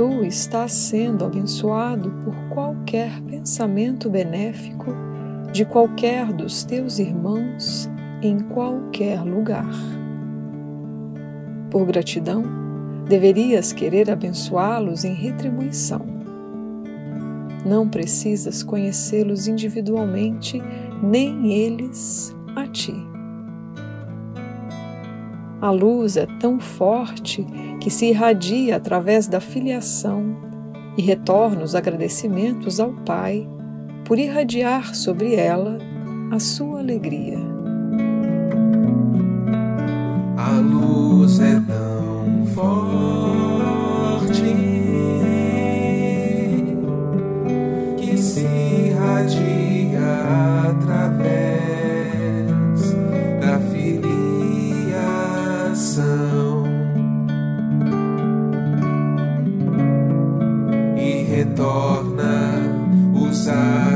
tu estás sendo abençoado por qualquer pensamento benéfico de qualquer dos teus irmãos em qualquer lugar. Por gratidão, deverias querer abençoá-los em retribuição. Não precisas conhecê-los individualmente, nem eles a ti. A luz é tão forte que se irradia através da filiação e retorna os agradecimentos ao Pai por irradiar sobre ela a sua alegria. torna o usar.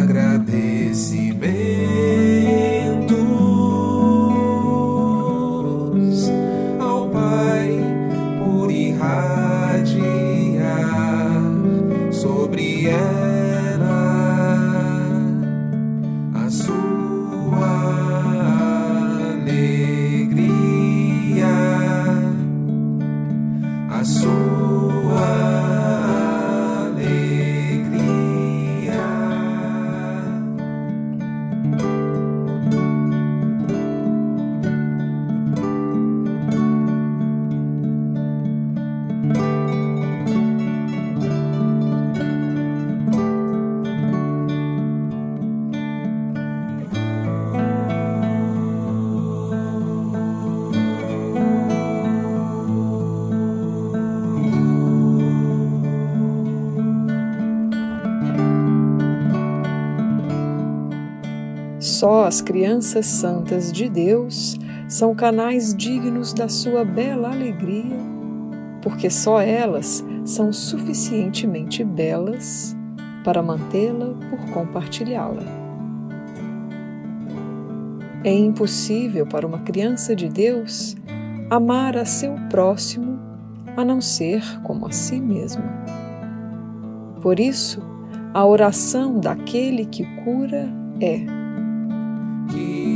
Só as crianças santas de Deus são canais dignos da sua bela alegria, porque só elas são suficientemente belas para mantê-la por compartilhá-la. É impossível para uma criança de Deus amar a seu próximo a não ser como a si mesma. Por isso, a oração daquele que cura é que